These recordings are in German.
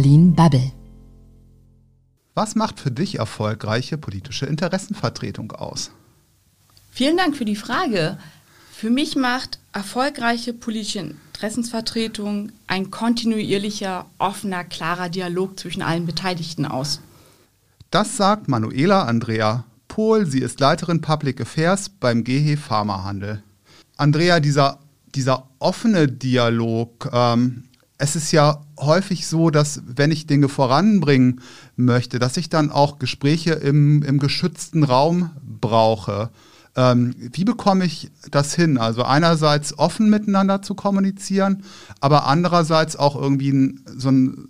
Berlin Bubble. Was macht für dich erfolgreiche politische Interessenvertretung aus? Vielen Dank für die Frage. Für mich macht erfolgreiche politische Interessensvertretung ein kontinuierlicher, offener, klarer Dialog zwischen allen Beteiligten aus. Das sagt Manuela Andrea Pohl. Sie ist Leiterin Public Affairs beim GH Pharmahandel. Andrea, dieser, dieser offene Dialog, ähm, es ist ja häufig so, dass wenn ich Dinge voranbringen möchte, dass ich dann auch Gespräche im, im geschützten Raum brauche. Ähm, wie bekomme ich das hin? Also einerseits offen miteinander zu kommunizieren, aber andererseits auch irgendwie so ein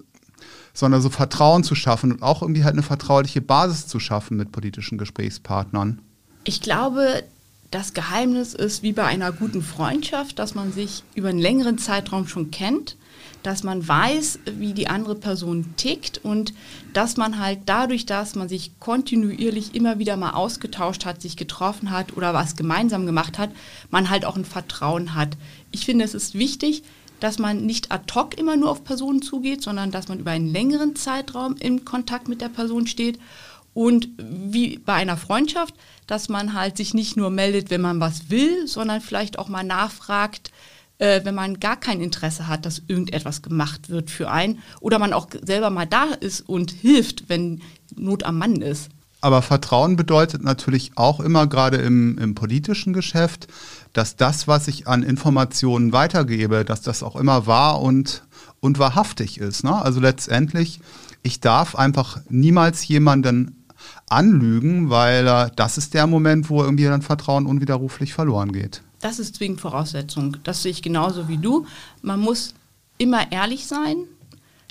sondern so Vertrauen zu schaffen und auch irgendwie halt eine vertrauliche Basis zu schaffen mit politischen Gesprächspartnern. Ich glaube, das Geheimnis ist wie bei einer guten Freundschaft, dass man sich über einen längeren Zeitraum schon kennt, dass man weiß, wie die andere Person tickt und dass man halt dadurch, dass man sich kontinuierlich immer wieder mal ausgetauscht hat, sich getroffen hat oder was gemeinsam gemacht hat, man halt auch ein Vertrauen hat. Ich finde, es ist wichtig, dass man nicht ad hoc immer nur auf Personen zugeht, sondern dass man über einen längeren Zeitraum in Kontakt mit der Person steht und wie bei einer Freundschaft, dass man halt sich nicht nur meldet, wenn man was will, sondern vielleicht auch mal nachfragt, äh, wenn man gar kein Interesse hat, dass irgendetwas gemacht wird für einen oder man auch selber mal da ist und hilft, wenn Not am Mann ist. Aber Vertrauen bedeutet natürlich auch immer gerade im, im politischen Geschäft, dass das, was ich an Informationen weitergebe, dass das auch immer wahr und, und wahrhaftig ist. Ne? Also letztendlich, ich darf einfach niemals jemanden anlügen, weil äh, das ist der Moment, wo irgendwie dann Vertrauen unwiderruflich verloren geht. Das ist zwingend Voraussetzung. Das sehe ich genauso wie du. Man muss immer ehrlich sein,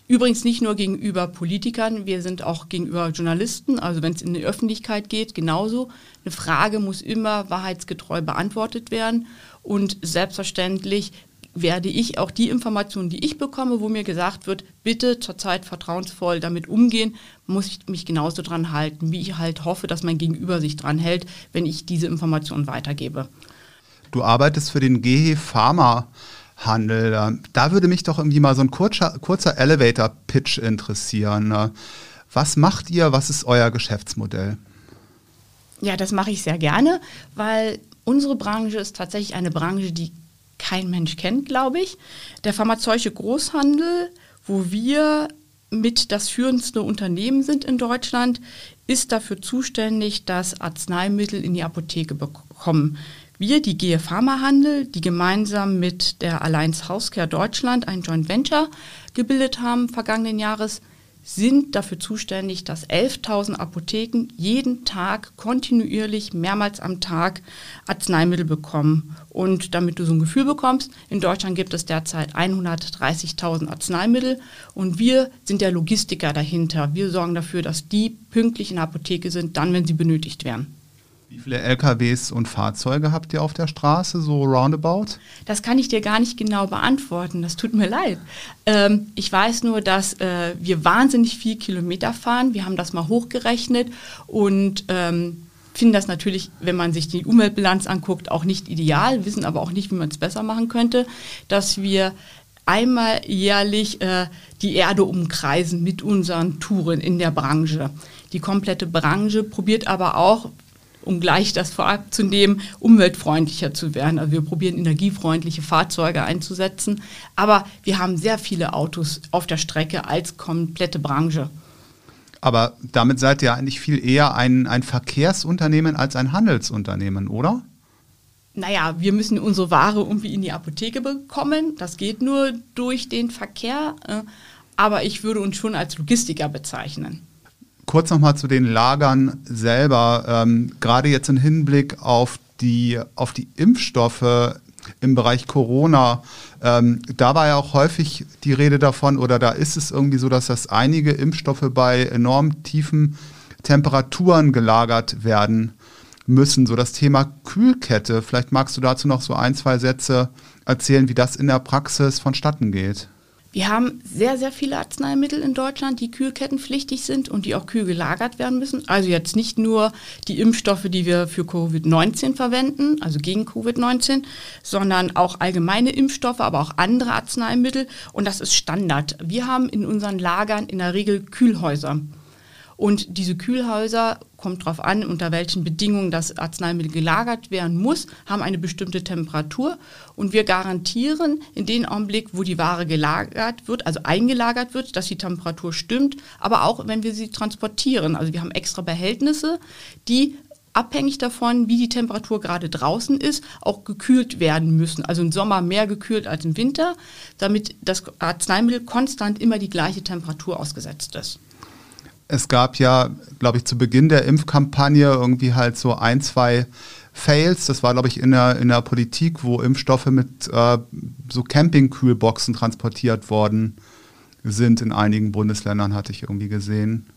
Übrigens nicht nur gegenüber Politikern, wir sind auch gegenüber Journalisten, also wenn es in die Öffentlichkeit geht, genauso. Eine Frage muss immer wahrheitsgetreu beantwortet werden und selbstverständlich werde ich auch die Informationen, die ich bekomme, wo mir gesagt wird, bitte zurzeit vertrauensvoll damit umgehen, muss ich mich genauso dran halten, wie ich halt hoffe, dass mein Gegenüber sich dran hält, wenn ich diese Informationen weitergebe. Du arbeitest für den GE Pharma Handel. Da würde mich doch irgendwie mal so ein kurzer, kurzer Elevator-Pitch interessieren. Was macht ihr? Was ist euer Geschäftsmodell? Ja, das mache ich sehr gerne, weil unsere Branche ist tatsächlich eine Branche, die kein Mensch kennt, glaube ich. Der pharmazeutische Großhandel, wo wir mit das führendste Unternehmen sind in Deutschland, ist dafür zuständig, dass Arzneimittel in die Apotheke bekommen. Wir, die GE Pharmahandel, die gemeinsam mit der Alliance Healthcare Deutschland ein Joint Venture gebildet haben vergangenen Jahres, sind dafür zuständig, dass 11.000 Apotheken jeden Tag kontinuierlich mehrmals am Tag Arzneimittel bekommen. Und damit du so ein Gefühl bekommst, in Deutschland gibt es derzeit 130.000 Arzneimittel und wir sind der Logistiker dahinter. Wir sorgen dafür, dass die pünktlich in der Apotheke sind, dann, wenn sie benötigt werden. Wie viele LKWs und Fahrzeuge habt ihr auf der Straße, so roundabout? Das kann ich dir gar nicht genau beantworten, das tut mir leid. Ähm, ich weiß nur, dass äh, wir wahnsinnig viel Kilometer fahren. Wir haben das mal hochgerechnet und ähm, finden das natürlich, wenn man sich die Umweltbilanz anguckt, auch nicht ideal, wissen aber auch nicht, wie man es besser machen könnte, dass wir einmal jährlich äh, die Erde umkreisen mit unseren Touren in der Branche. Die komplette Branche probiert aber auch, um gleich das vorab zu nehmen, umweltfreundlicher zu werden. Also wir probieren energiefreundliche Fahrzeuge einzusetzen, aber wir haben sehr viele Autos auf der Strecke als komplette Branche. Aber damit seid ihr eigentlich viel eher ein, ein Verkehrsunternehmen als ein Handelsunternehmen, oder? Naja, wir müssen unsere Ware irgendwie in die Apotheke bekommen. Das geht nur durch den Verkehr. Äh, aber ich würde uns schon als Logistiker bezeichnen. Kurz nochmal zu den Lagern selber. Ähm, gerade jetzt im Hinblick auf die, auf die Impfstoffe im Bereich Corona, ähm, da war ja auch häufig die Rede davon, oder da ist es irgendwie so, dass das einige Impfstoffe bei enorm tiefen Temperaturen gelagert werden müssen. So das Thema Kühlkette, vielleicht magst du dazu noch so ein, zwei Sätze erzählen, wie das in der Praxis vonstatten geht. Wir haben sehr, sehr viele Arzneimittel in Deutschland, die kühlkettenpflichtig sind und die auch kühl gelagert werden müssen. Also jetzt nicht nur die Impfstoffe, die wir für Covid-19 verwenden, also gegen Covid-19, sondern auch allgemeine Impfstoffe, aber auch andere Arzneimittel. Und das ist Standard. Wir haben in unseren Lagern in der Regel Kühlhäuser. Und diese Kühlhäuser, kommt darauf an, unter welchen Bedingungen das Arzneimittel gelagert werden muss, haben eine bestimmte Temperatur. Und wir garantieren in dem Augenblick, wo die Ware gelagert wird, also eingelagert wird, dass die Temperatur stimmt, aber auch wenn wir sie transportieren. Also wir haben extra Behältnisse, die abhängig davon, wie die Temperatur gerade draußen ist, auch gekühlt werden müssen. Also im Sommer mehr gekühlt als im Winter, damit das Arzneimittel konstant immer die gleiche Temperatur ausgesetzt ist es gab ja, glaube ich, zu Beginn der Impfkampagne irgendwie halt so ein, zwei Fails. Das war, glaube ich, in der, in der Politik, wo Impfstoffe mit äh, so Campingkühlboxen transportiert worden sind in einigen Bundesländern, hatte ich irgendwie gesehen.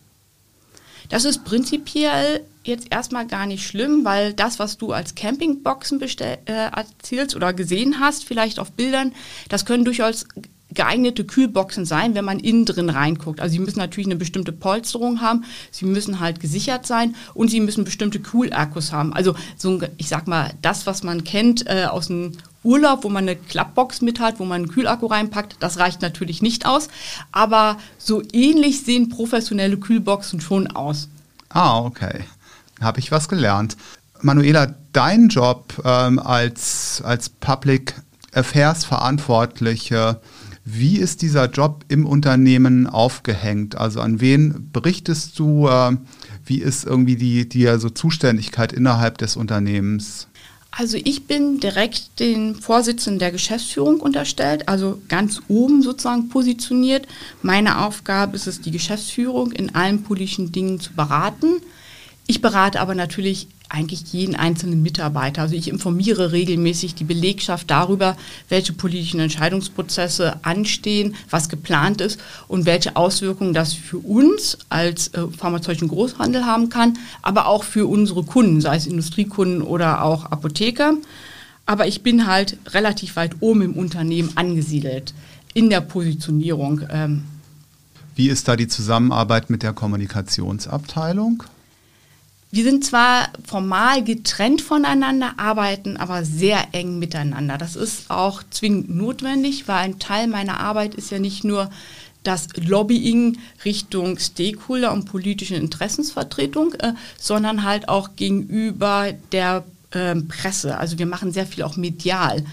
Das ist prinzipiell jetzt erstmal gar nicht schlimm, weil das, was du als Campingboxen bestell, äh, erzählst oder gesehen hast, vielleicht auf Bildern, das können durchaus geeignete Kühlboxen sein, wenn man innen drin reinguckt. Also sie müssen natürlich eine bestimmte Polsterung haben, sie müssen halt gesichert sein und sie müssen bestimmte Kühlakkus haben. Also so ein, ich sag mal, das, was man kennt äh, aus dem Urlaub, wo man eine Klappbox mit hat, wo man einen Kühlakku reinpackt, das reicht natürlich nicht aus. Aber so ähnlich sehen professionelle Kühlboxen schon aus. Ah, okay. Habe ich was gelernt. Manuela, dein Job ähm, als, als Public Affairs Verantwortliche wie ist dieser Job im Unternehmen aufgehängt? Also an wen berichtest du? Äh, wie ist irgendwie die, die so Zuständigkeit innerhalb des Unternehmens? Also ich bin direkt den Vorsitzenden der Geschäftsführung unterstellt, also ganz oben sozusagen positioniert. Meine Aufgabe ist es, die Geschäftsführung in allen politischen Dingen zu beraten. Ich berate aber natürlich eigentlich jeden einzelnen Mitarbeiter. Also ich informiere regelmäßig die Belegschaft darüber, welche politischen Entscheidungsprozesse anstehen, was geplant ist und welche Auswirkungen das für uns als äh, pharmazeutischen Großhandel haben kann, aber auch für unsere Kunden, sei es Industriekunden oder auch Apotheker. Aber ich bin halt relativ weit oben im Unternehmen angesiedelt in der Positionierung. Ähm. Wie ist da die Zusammenarbeit mit der Kommunikationsabteilung? Wir sind zwar formal getrennt voneinander, arbeiten aber sehr eng miteinander. Das ist auch zwingend notwendig, weil ein Teil meiner Arbeit ist ja nicht nur das Lobbying Richtung Stakeholder und politische Interessensvertretung, äh, sondern halt auch gegenüber der äh, Presse. Also wir machen sehr viel auch medial.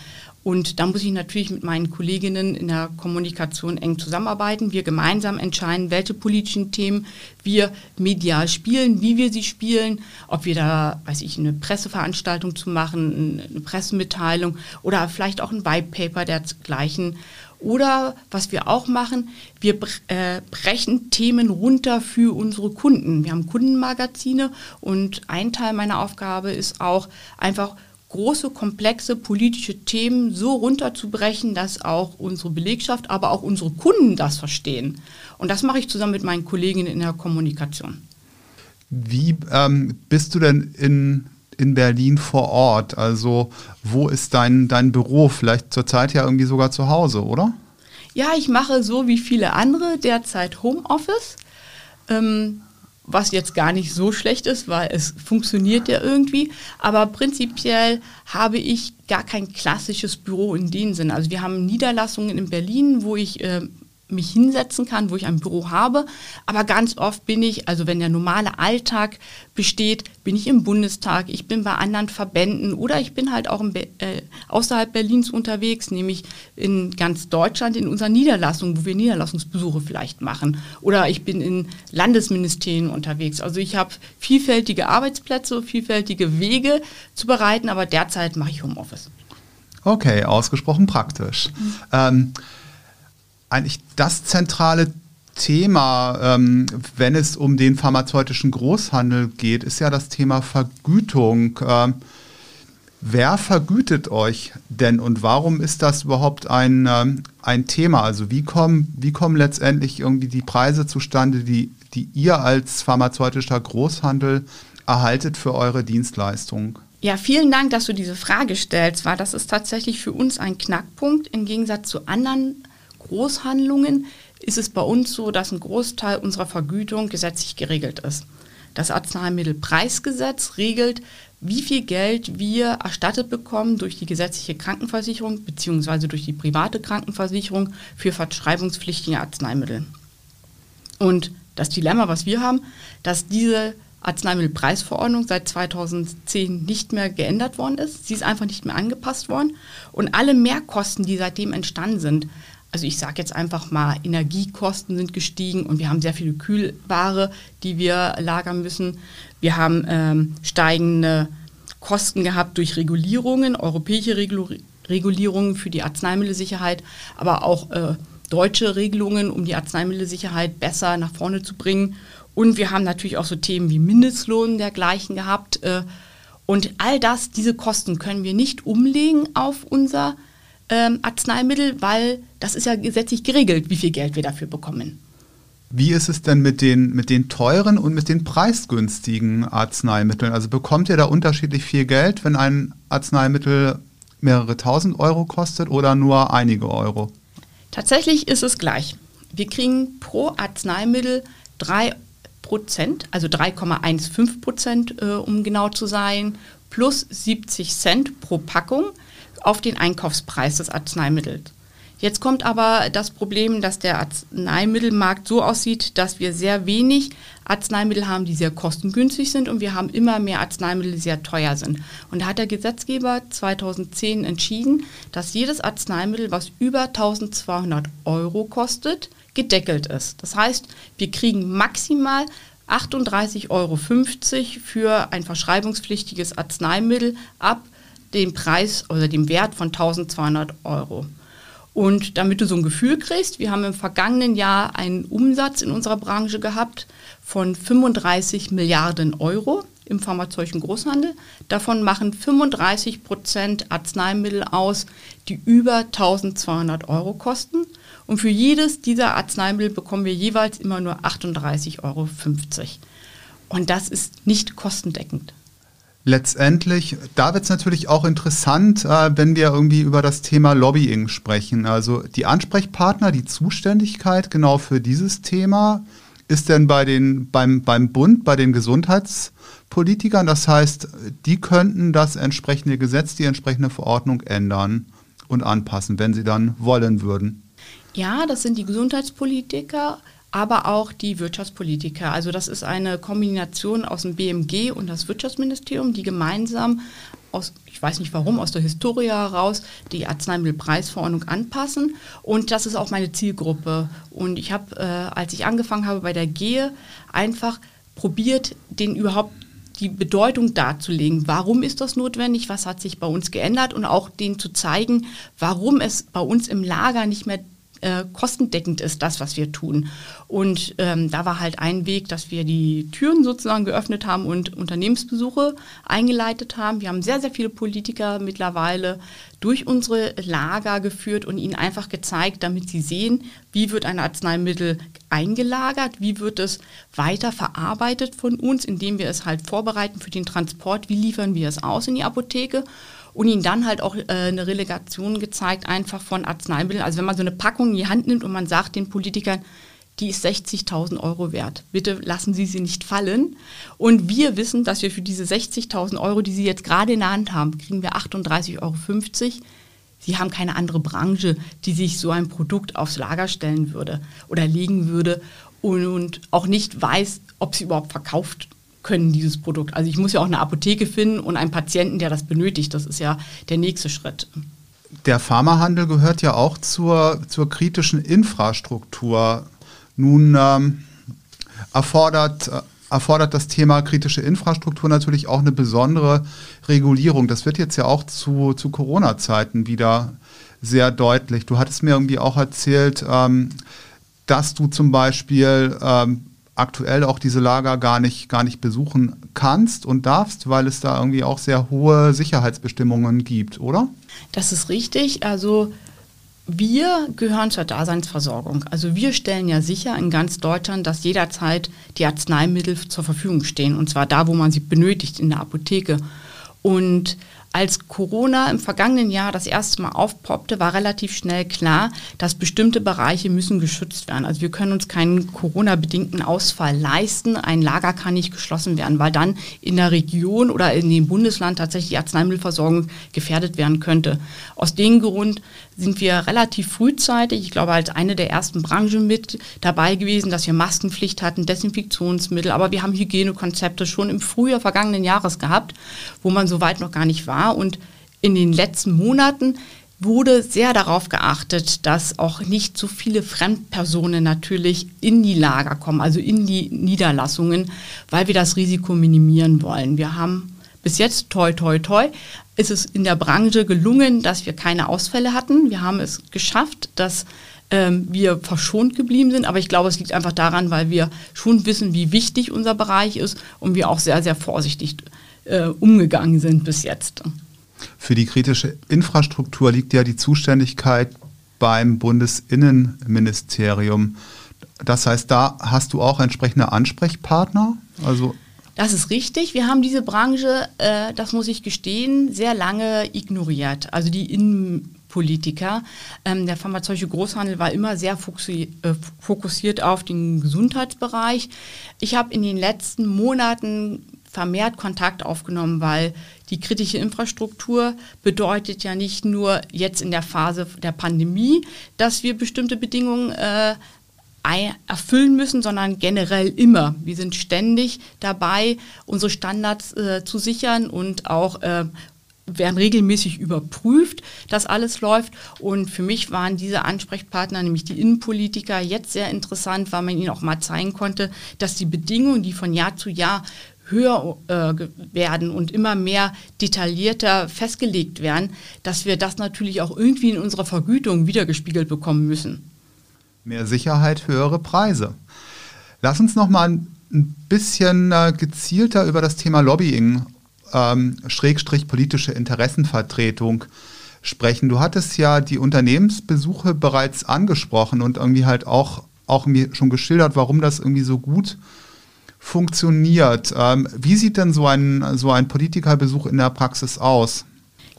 Und da muss ich natürlich mit meinen Kolleginnen in der Kommunikation eng zusammenarbeiten. Wir gemeinsam entscheiden, welche politischen Themen wir medial spielen, wie wir sie spielen, ob wir da, weiß ich, eine Presseveranstaltung zu machen, eine Pressemitteilung oder vielleicht auch ein White Paper dergleichen. Oder was wir auch machen, wir äh, brechen Themen runter für unsere Kunden. Wir haben Kundenmagazine und ein Teil meiner Aufgabe ist auch einfach große, komplexe politische Themen so runterzubrechen, dass auch unsere Belegschaft, aber auch unsere Kunden das verstehen. Und das mache ich zusammen mit meinen Kolleginnen in der Kommunikation. Wie ähm, bist du denn in, in Berlin vor Ort? Also wo ist dein, dein Büro? Vielleicht zurzeit ja irgendwie sogar zu Hause, oder? Ja, ich mache so wie viele andere derzeit Homeoffice. Ähm, was jetzt gar nicht so schlecht ist, weil es funktioniert ja irgendwie. Aber prinzipiell habe ich gar kein klassisches Büro in dem Sinne. Also wir haben Niederlassungen in Berlin, wo ich äh, mich hinsetzen kann, wo ich ein Büro habe. Aber ganz oft bin ich, also wenn der normale Alltag besteht, bin ich im Bundestag, ich bin bei anderen Verbänden oder ich bin halt auch Be äh, außerhalb Berlins unterwegs, nämlich in ganz Deutschland in unserer Niederlassung, wo wir Niederlassungsbesuche vielleicht machen. Oder ich bin in Landesministerien unterwegs. Also ich habe vielfältige Arbeitsplätze, vielfältige Wege zu bereiten, aber derzeit mache ich Homeoffice. Okay, ausgesprochen praktisch. Mhm. Ähm, eigentlich das zentrale Thema, ähm, wenn es um den pharmazeutischen Großhandel geht, ist ja das Thema Vergütung. Ähm, wer vergütet euch denn und warum ist das überhaupt ein, ähm, ein Thema? Also wie kommen, wie kommen letztendlich irgendwie die Preise zustande, die, die ihr als pharmazeutischer Großhandel erhaltet für eure Dienstleistung? Ja, vielen Dank, dass du diese Frage stellst, weil das ist tatsächlich für uns ein Knackpunkt im Gegensatz zu anderen Großhandlungen ist es bei uns so, dass ein Großteil unserer Vergütung gesetzlich geregelt ist. Das Arzneimittelpreisgesetz regelt, wie viel Geld wir erstattet bekommen durch die gesetzliche Krankenversicherung bzw. durch die private Krankenversicherung für verschreibungspflichtige Arzneimittel. Und das Dilemma, was wir haben, dass diese Arzneimittelpreisverordnung seit 2010 nicht mehr geändert worden ist. Sie ist einfach nicht mehr angepasst worden. Und alle Mehrkosten, die seitdem entstanden sind, also ich sage jetzt einfach mal, Energiekosten sind gestiegen und wir haben sehr viele Kühlware, die wir lagern müssen. Wir haben ähm, steigende Kosten gehabt durch Regulierungen, europäische Regulierungen für die Arzneimittelsicherheit, aber auch äh, deutsche Regelungen, um die Arzneimittelsicherheit besser nach vorne zu bringen. Und wir haben natürlich auch so Themen wie Mindestlohn dergleichen gehabt. Äh, und all das, diese Kosten können wir nicht umlegen auf unser ähm, Arzneimittel, weil das ist ja gesetzlich geregelt, wie viel Geld wir dafür bekommen. Wie ist es denn mit den, mit den teuren und mit den preisgünstigen Arzneimitteln? Also bekommt ihr da unterschiedlich viel Geld, wenn ein Arzneimittel mehrere tausend Euro kostet oder nur einige Euro? Tatsächlich ist es gleich. Wir kriegen pro Arzneimittel 3 Prozent, also 3,15 Prozent, äh, um genau zu sein, plus 70 Cent pro Packung auf den Einkaufspreis des Arzneimittels. Jetzt kommt aber das Problem, dass der Arzneimittelmarkt so aussieht, dass wir sehr wenig Arzneimittel haben, die sehr kostengünstig sind und wir haben immer mehr Arzneimittel, die sehr teuer sind. Und da hat der Gesetzgeber 2010 entschieden, dass jedes Arzneimittel, was über 1200 Euro kostet, gedeckelt ist. Das heißt, wir kriegen maximal 38,50 Euro für ein verschreibungspflichtiges Arzneimittel ab dem Preis oder dem Wert von 1200 Euro. Und damit du so ein Gefühl kriegst, wir haben im vergangenen Jahr einen Umsatz in unserer Branche gehabt von 35 Milliarden Euro im pharmazeutischen Großhandel. Davon machen 35 Prozent Arzneimittel aus, die über 1200 Euro kosten. Und für jedes dieser Arzneimittel bekommen wir jeweils immer nur 38,50 Euro. Und das ist nicht kostendeckend letztendlich, da wird es natürlich auch interessant, äh, wenn wir irgendwie über das Thema Lobbying sprechen. Also die Ansprechpartner, die Zuständigkeit genau für dieses Thema ist denn bei den, beim, beim Bund, bei den Gesundheitspolitikern. Das heißt, die könnten das entsprechende Gesetz, die entsprechende Verordnung ändern und anpassen, wenn sie dann wollen würden. Ja, das sind die Gesundheitspolitiker aber auch die Wirtschaftspolitiker. Also das ist eine Kombination aus dem BMG und das Wirtschaftsministerium, die gemeinsam aus, ich weiß nicht warum, aus der Historie heraus die Arzneimittelpreisverordnung anpassen. Und das ist auch meine Zielgruppe. Und ich habe, äh, als ich angefangen habe bei der GEHE, einfach probiert, den überhaupt die Bedeutung darzulegen. Warum ist das notwendig? Was hat sich bei uns geändert? Und auch denen zu zeigen, warum es bei uns im Lager nicht mehr äh, kostendeckend ist, das, was wir tun. Und ähm, da war halt ein Weg, dass wir die Türen sozusagen geöffnet haben und Unternehmensbesuche eingeleitet haben. Wir haben sehr, sehr viele Politiker mittlerweile durch unsere Lager geführt und ihnen einfach gezeigt, damit sie sehen, wie wird ein Arzneimittel eingelagert, wie wird es weiter verarbeitet von uns, indem wir es halt vorbereiten für den Transport, wie liefern wir es aus in die Apotheke und ihnen dann halt auch äh, eine Relegation gezeigt, einfach von Arzneimitteln. Also wenn man so eine Packung in die Hand nimmt und man sagt den Politikern, die ist 60.000 Euro wert. Bitte lassen Sie sie nicht fallen. Und wir wissen, dass wir für diese 60.000 Euro, die Sie jetzt gerade in der Hand haben, kriegen wir 38,50 Euro. Sie haben keine andere Branche, die sich so ein Produkt aufs Lager stellen würde oder legen würde und, und auch nicht weiß, ob sie überhaupt verkauft können, dieses Produkt. Also ich muss ja auch eine Apotheke finden und einen Patienten, der das benötigt. Das ist ja der nächste Schritt. Der Pharmahandel gehört ja auch zur, zur kritischen Infrastruktur. Nun ähm, erfordert, äh, erfordert das Thema kritische Infrastruktur natürlich auch eine besondere Regulierung. Das wird jetzt ja auch zu, zu Corona-Zeiten wieder sehr deutlich. Du hattest mir irgendwie auch erzählt, ähm, dass du zum Beispiel ähm, aktuell auch diese Lager gar nicht, gar nicht besuchen kannst und darfst, weil es da irgendwie auch sehr hohe Sicherheitsbestimmungen gibt, oder? Das ist richtig. Also wir gehören zur Daseinsversorgung. Also wir stellen ja sicher in ganz Deutschland, dass jederzeit die Arzneimittel zur Verfügung stehen. Und zwar da, wo man sie benötigt, in der Apotheke. Und Als Corona im vergangenen Jahr das erste Mal aufpoppte, war relativ schnell klar, dass bestimmte Bereiche müssen geschützt werden. Also wir können uns keinen Corona-bedingten Ausfall leisten. Ein Lager kann nicht geschlossen werden, weil dann in der Region oder in dem Bundesland tatsächlich die Arzneimittelversorgung gefährdet werden könnte. Aus dem Grund sind wir relativ frühzeitig, ich glaube als eine der ersten Branchen mit dabei gewesen, dass wir Maskenpflicht hatten, Desinfektionsmittel, aber wir haben Hygienekonzepte schon im Frühjahr vergangenen Jahres gehabt, wo man so weit noch gar nicht war. Und in den letzten Monaten wurde sehr darauf geachtet, dass auch nicht so viele Fremdpersonen natürlich in die Lager kommen, also in die Niederlassungen, weil wir das Risiko minimieren wollen. Wir haben bis jetzt, toi, toi, toi, ist es in der Branche gelungen, dass wir keine Ausfälle hatten. Wir haben es geschafft, dass ähm, wir verschont geblieben sind. Aber ich glaube, es liegt einfach daran, weil wir schon wissen, wie wichtig unser Bereich ist und wir auch sehr, sehr vorsichtig äh, umgegangen sind bis jetzt. Für die kritische Infrastruktur liegt ja die Zuständigkeit beim Bundesinnenministerium. Das heißt, da hast du auch entsprechende Ansprechpartner? Also das ist richtig. Wir haben diese Branche, äh, das muss ich gestehen, sehr lange ignoriert. Also die Innenpolitiker. Ähm, der pharmazeutische Großhandel war immer sehr äh, fokussiert auf den Gesundheitsbereich. Ich habe in den letzten Monaten vermehrt Kontakt aufgenommen, weil die kritische Infrastruktur bedeutet ja nicht nur jetzt in der Phase der Pandemie, dass wir bestimmte Bedingungen äh, erfüllen müssen, sondern generell immer. Wir sind ständig dabei, unsere Standards äh, zu sichern und auch äh, werden regelmäßig überprüft, dass alles läuft. Und für mich waren diese Ansprechpartner, nämlich die Innenpolitiker, jetzt sehr interessant, weil man ihnen auch mal zeigen konnte, dass die Bedingungen, die von Jahr zu Jahr höher äh, werden und immer mehr detaillierter festgelegt werden, dass wir das natürlich auch irgendwie in unserer Vergütung wiedergespiegelt bekommen müssen. Mehr Sicherheit, höhere Preise. Lass uns noch mal ein bisschen äh, gezielter über das Thema Lobbying, ähm, Schrägstrich politische Interessenvertretung sprechen. Du hattest ja die Unternehmensbesuche bereits angesprochen und irgendwie halt auch, auch mir schon geschildert, warum das irgendwie so gut funktioniert. Ähm, wie sieht denn so ein, so ein Politikerbesuch in der Praxis aus?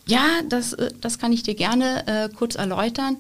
Ja, das, äh, das kann ich dir gerne äh, kurz erläutern.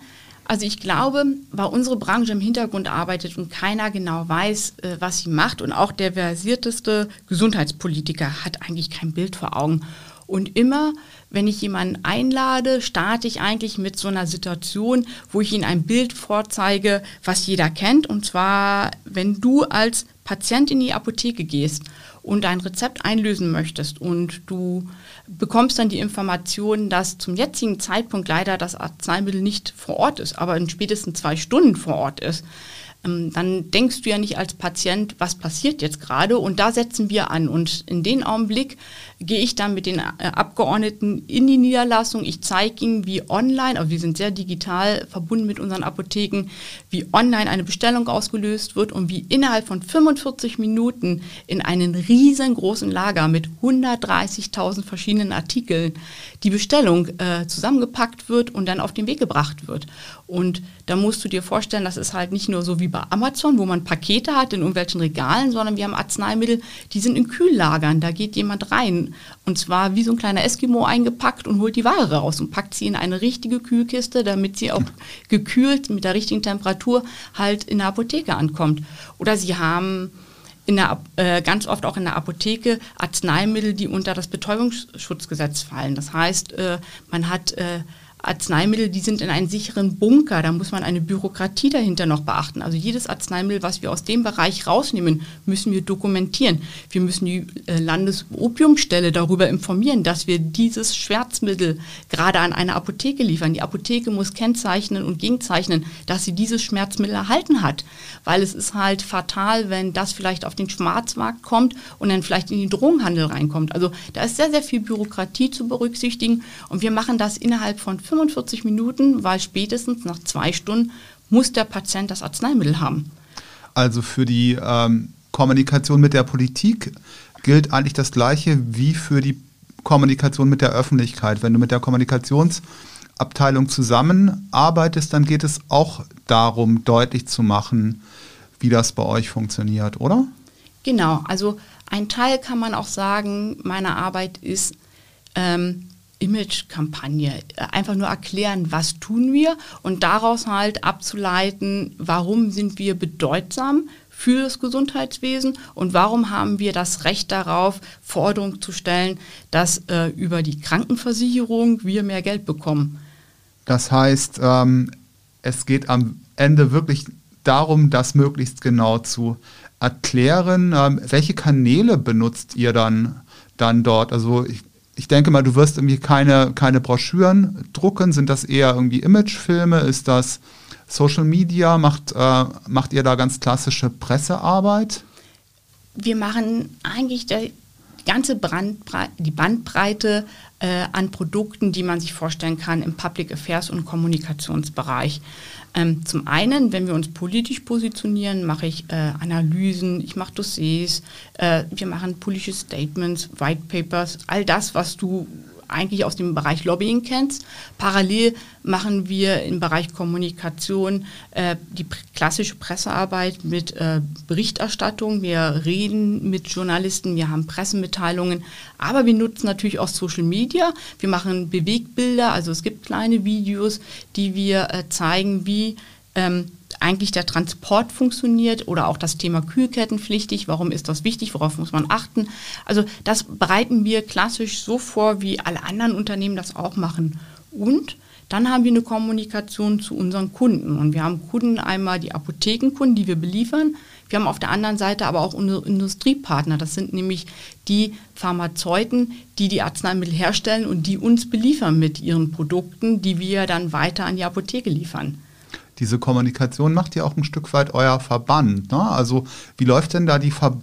Also ich glaube, weil unsere Branche im Hintergrund arbeitet und keiner genau weiß, äh, was sie macht und auch der versierteste Gesundheitspolitiker hat eigentlich kein Bild vor Augen. Und immer, wenn ich jemanden einlade, starte ich eigentlich mit so einer Situation, wo ich ihnen ein Bild vorzeige, was jeder kennt. Und zwar, wenn du als Patient in die Apotheke gehst und ein Rezept einlösen möchtest und du bekommst dann die Information, dass zum jetzigen Zeitpunkt leider das Arzneimittel nicht vor Ort ist, aber in spätestens zwei Stunden vor Ort ist, dann denkst du ja nicht als Patient, was passiert jetzt gerade und da setzen wir an und in den Augenblick gehe ich dann mit den äh, Abgeordneten in die Niederlassung. Ich zeige ihnen, wie online, also wir sind sehr digital verbunden mit unseren Apotheken, wie online eine Bestellung ausgelöst wird und wie innerhalb von 45 Minuten in einem riesengroßen Lager mit 130.000 verschiedenen Artikeln die Bestellung äh, zusammengepackt wird und dann auf den Weg gebracht wird. Und da musst du dir vorstellen, das ist halt nicht nur so wie bei Amazon, wo man Pakete hat in irgendwelchen Regalen, sondern wir haben Arzneimittel, die sind in Kühllagern. Da geht jemand rein und zwar wie so ein kleiner Eskimo eingepackt und holt die Ware raus und packt sie in eine richtige Kühlkiste, damit sie auch gekühlt mit der richtigen Temperatur halt in der Apotheke ankommt. Oder sie haben in der, äh, ganz oft auch in der Apotheke Arzneimittel, die unter das Betäubungsschutzgesetz fallen. Das heißt, äh, man hat äh, Arzneimittel, die sind in einem sicheren Bunker. Da muss man eine Bürokratie dahinter noch beachten. Also jedes Arzneimittel, was wir aus dem Bereich rausnehmen, müssen wir dokumentieren. Wir müssen die äh, Landesopiumstelle darüber informieren, dass wir dieses Schmerzmittel gerade an eine Apotheke liefern. Die Apotheke muss kennzeichnen und gegenzeichnen, dass sie dieses Schmerzmittel erhalten hat. Weil es ist halt fatal, wenn das vielleicht auf den Schwarzmarkt kommt und dann vielleicht in den Drogenhandel reinkommt. Also da ist sehr, sehr viel Bürokratie zu berücksichtigen. Und wir machen das innerhalb von 45 Minuten, weil spätestens nach zwei Stunden muss der Patient das Arzneimittel haben. Also für die ähm, Kommunikation mit der Politik gilt eigentlich das Gleiche wie für die Kommunikation mit der Öffentlichkeit. Wenn du mit der Kommunikationsabteilung zusammenarbeitest, dann geht es auch darum, deutlich zu machen, wie das bei euch funktioniert, oder? Genau, also ein Teil kann man auch sagen, meiner Arbeit ist, ähm, Image-Kampagne. Einfach nur erklären, was tun wir und daraus halt abzuleiten, warum sind wir bedeutsam für das Gesundheitswesen und warum haben wir das Recht darauf, Forderungen zu stellen, dass äh, über die Krankenversicherung wir mehr Geld bekommen. Das heißt, ähm, es geht am Ende wirklich darum, das möglichst genau zu erklären. Ähm, welche Kanäle benutzt ihr dann, dann dort? Also ich, ich denke mal, du wirst irgendwie keine, keine Broschüren drucken. Sind das eher irgendwie Imagefilme? Ist das Social Media? Macht, äh, macht ihr da ganz klassische Pressearbeit? Wir machen eigentlich die ganze Brandbreite, die Bandbreite äh, an Produkten, die man sich vorstellen kann im Public Affairs und Kommunikationsbereich. Ähm, zum einen, wenn wir uns politisch positionieren, mache ich äh, Analysen, ich mache Dossiers, äh, wir machen politische Statements, White Papers, all das, was du eigentlich aus dem Bereich Lobbying kennst. Parallel machen wir im Bereich Kommunikation äh, die klassische Pressearbeit mit äh, Berichterstattung. Wir reden mit Journalisten, wir haben Pressemitteilungen, aber wir nutzen natürlich auch Social Media. Wir machen Bewegbilder, also es gibt kleine Videos, die wir äh, zeigen, wie ähm, eigentlich der Transport funktioniert oder auch das Thema Kühlkettenpflichtig. Warum ist das wichtig? Worauf muss man achten? Also das bereiten wir klassisch so vor, wie alle anderen Unternehmen das auch machen. Und dann haben wir eine Kommunikation zu unseren Kunden. Und wir haben Kunden einmal die Apothekenkunden, die wir beliefern. Wir haben auf der anderen Seite aber auch unsere Industriepartner. Das sind nämlich die Pharmazeuten, die die Arzneimittel herstellen und die uns beliefern mit ihren Produkten, die wir dann weiter an die Apotheke liefern diese Kommunikation macht ja auch ein Stück weit euer Verband. Ne? Also wie läuft denn da die, Ver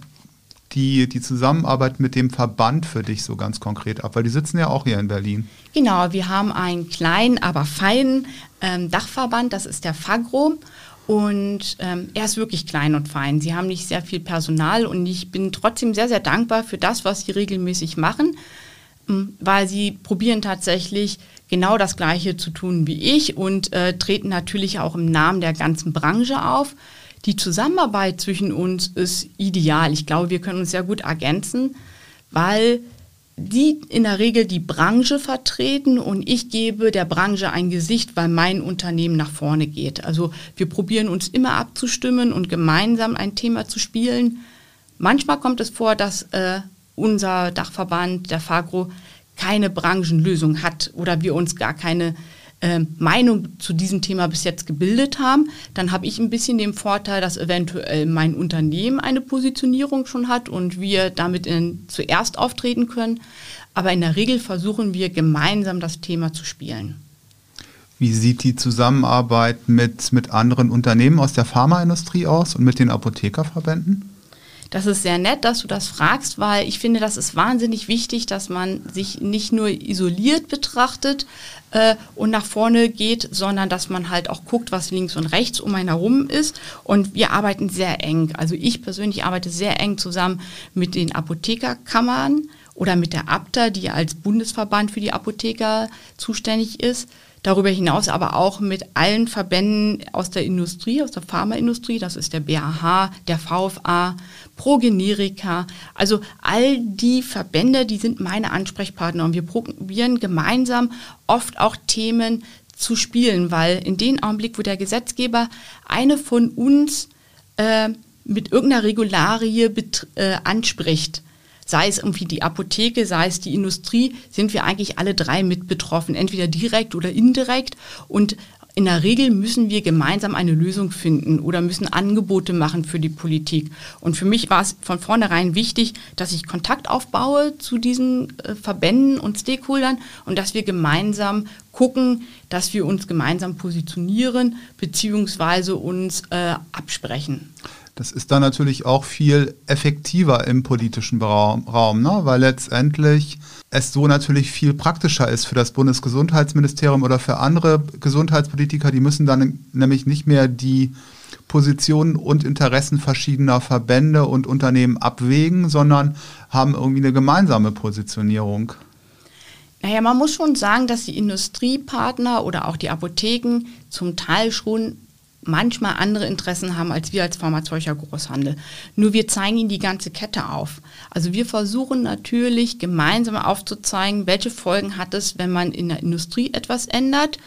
die, die Zusammenarbeit mit dem Verband für dich so ganz konkret ab? Weil die sitzen ja auch hier in Berlin. Genau, wir haben einen kleinen, aber feinen ähm, Dachverband, das ist der FAGRO. Und ähm, er ist wirklich klein und fein. Sie haben nicht sehr viel Personal und ich bin trotzdem sehr, sehr dankbar für das, was sie regelmäßig machen, weil sie probieren tatsächlich genau das Gleiche zu tun wie ich und äh, treten natürlich auch im Namen der ganzen Branche auf. Die Zusammenarbeit zwischen uns ist ideal. Ich glaube, wir können uns sehr gut ergänzen, weil die in der Regel die Branche vertreten und ich gebe der Branche ein Gesicht, weil mein Unternehmen nach vorne geht. Also wir probieren uns immer abzustimmen und gemeinsam ein Thema zu spielen. Manchmal kommt es vor, dass äh, unser Dachverband, der Fagro, keine Branchenlösung hat oder wir uns gar keine äh, Meinung zu diesem Thema bis jetzt gebildet haben, dann habe ich ein bisschen den Vorteil, dass eventuell mein Unternehmen eine Positionierung schon hat und wir damit in, zuerst auftreten können. Aber in der Regel versuchen wir gemeinsam das Thema zu spielen. Wie sieht die Zusammenarbeit mit, mit anderen Unternehmen aus der Pharmaindustrie aus und mit den Apothekerverbänden? Das ist sehr nett, dass du das fragst, weil ich finde, das ist wahnsinnig wichtig, dass man sich nicht nur isoliert betrachtet äh, und nach vorne geht, sondern dass man halt auch guckt, was links und rechts um einen herum ist. Und wir arbeiten sehr eng. Also ich persönlich arbeite sehr eng zusammen mit den Apothekerkammern oder mit der ABTA, die als Bundesverband für die Apotheker zuständig ist. Darüber hinaus aber auch mit allen Verbänden aus der Industrie, aus der Pharmaindustrie, das ist der BAH, der VFA, Progenerika, also all die Verbände, die sind meine Ansprechpartner. Und wir probieren gemeinsam oft auch Themen zu spielen, weil in dem Augenblick, wo der Gesetzgeber eine von uns äh, mit irgendeiner Regularie äh, anspricht, sei es irgendwie die Apotheke, sei es die Industrie, sind wir eigentlich alle drei mit betroffen, entweder direkt oder indirekt. Und in der Regel müssen wir gemeinsam eine Lösung finden oder müssen Angebote machen für die Politik. Und für mich war es von vornherein wichtig, dass ich Kontakt aufbaue zu diesen äh, Verbänden und Stakeholdern und dass wir gemeinsam gucken, dass wir uns gemeinsam positionieren bzw. uns äh, absprechen. Das ist dann natürlich auch viel effektiver im politischen Raum, Raum ne? weil letztendlich es so natürlich viel praktischer ist für das Bundesgesundheitsministerium oder für andere Gesundheitspolitiker. Die müssen dann nämlich nicht mehr die Positionen und Interessen verschiedener Verbände und Unternehmen abwägen, sondern haben irgendwie eine gemeinsame Positionierung. Naja, man muss schon sagen, dass die Industriepartner oder auch die Apotheken zum Teil schon manchmal andere Interessen haben als wir als pharmazeutischer Großhandel. Nur wir zeigen ihnen die ganze Kette auf. Also wir versuchen natürlich gemeinsam aufzuzeigen, welche Folgen hat es, wenn man in der Industrie etwas ändert,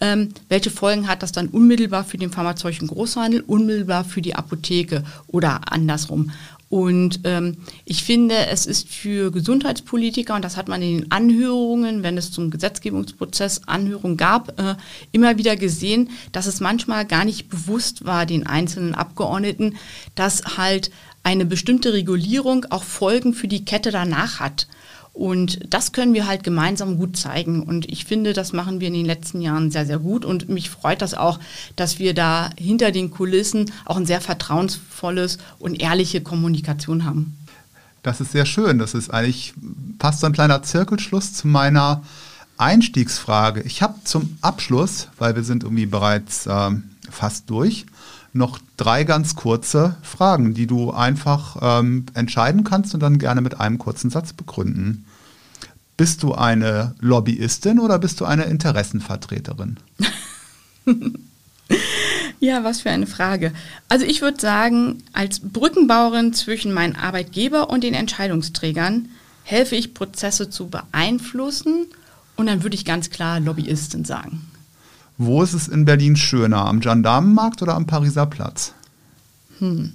ähm, welche Folgen hat das dann unmittelbar für den pharmazeutischen Großhandel, unmittelbar für die Apotheke oder andersrum. Und ähm, ich finde, es ist für Gesundheitspolitiker, und das hat man in den Anhörungen, wenn es zum Gesetzgebungsprozess Anhörungen gab, äh, immer wieder gesehen, dass es manchmal gar nicht bewusst war, den einzelnen Abgeordneten, dass halt eine bestimmte Regulierung auch Folgen für die Kette danach hat. Und das können wir halt gemeinsam gut zeigen. Und ich finde, das machen wir in den letzten Jahren sehr, sehr gut. Und mich freut das auch, dass wir da hinter den Kulissen auch ein sehr vertrauensvolles und ehrliche Kommunikation haben. Das ist sehr schön. Das ist eigentlich fast so ein kleiner Zirkelschluss zu meiner Einstiegsfrage. Ich habe zum Abschluss, weil wir sind irgendwie bereits äh, fast durch, noch drei ganz kurze Fragen, die du einfach ähm, entscheiden kannst und dann gerne mit einem kurzen Satz begründen. Bist du eine Lobbyistin oder bist du eine Interessenvertreterin? ja, was für eine Frage. Also ich würde sagen, als Brückenbauerin zwischen meinen Arbeitgeber und den Entscheidungsträgern helfe ich, Prozesse zu beeinflussen und dann würde ich ganz klar Lobbyistin sagen. Wo ist es in Berlin schöner? Am Gendarmenmarkt oder am Pariser Platz? Hm.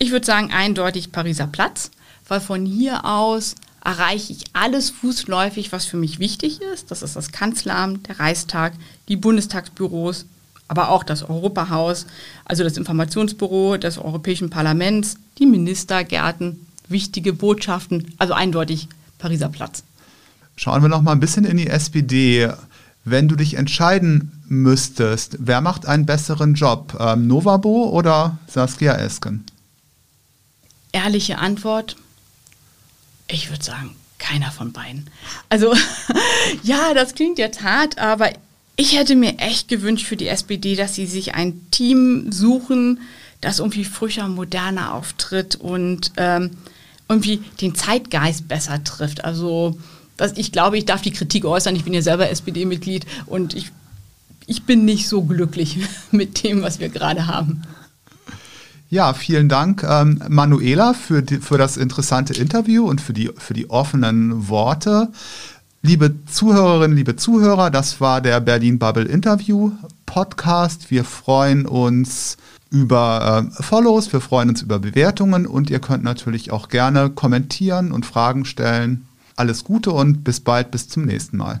Ich würde sagen eindeutig Pariser Platz, weil von hier aus erreiche ich alles fußläufig, was für mich wichtig ist. Das ist das Kanzleramt, der Reichstag, die Bundestagsbüros, aber auch das Europahaus, also das Informationsbüro des Europäischen Parlaments, die Ministergärten, wichtige Botschaften, also eindeutig Pariser Platz. Schauen wir noch mal ein bisschen in die SPD. Wenn du dich entscheiden müsstest, wer macht einen besseren Job? Ähm, Novabo oder Saskia Esken? Ehrliche Antwort, ich würde sagen, keiner von beiden. Also ja, das klingt jetzt hart, aber ich hätte mir echt gewünscht für die SPD, dass sie sich ein Team suchen, das irgendwie frischer, moderner auftritt und ähm, irgendwie den Zeitgeist besser trifft. Also das, ich glaube, ich darf die Kritik äußern. Ich bin ja selber SPD-Mitglied und ich, ich bin nicht so glücklich mit dem, was wir gerade haben. Ja, vielen Dank, ähm, Manuela, für, die, für das interessante Interview und für die, für die offenen Worte. Liebe Zuhörerinnen, liebe Zuhörer, das war der Berlin Bubble Interview Podcast. Wir freuen uns über äh, Follows, wir freuen uns über Bewertungen und ihr könnt natürlich auch gerne kommentieren und Fragen stellen. Alles Gute und bis bald, bis zum nächsten Mal.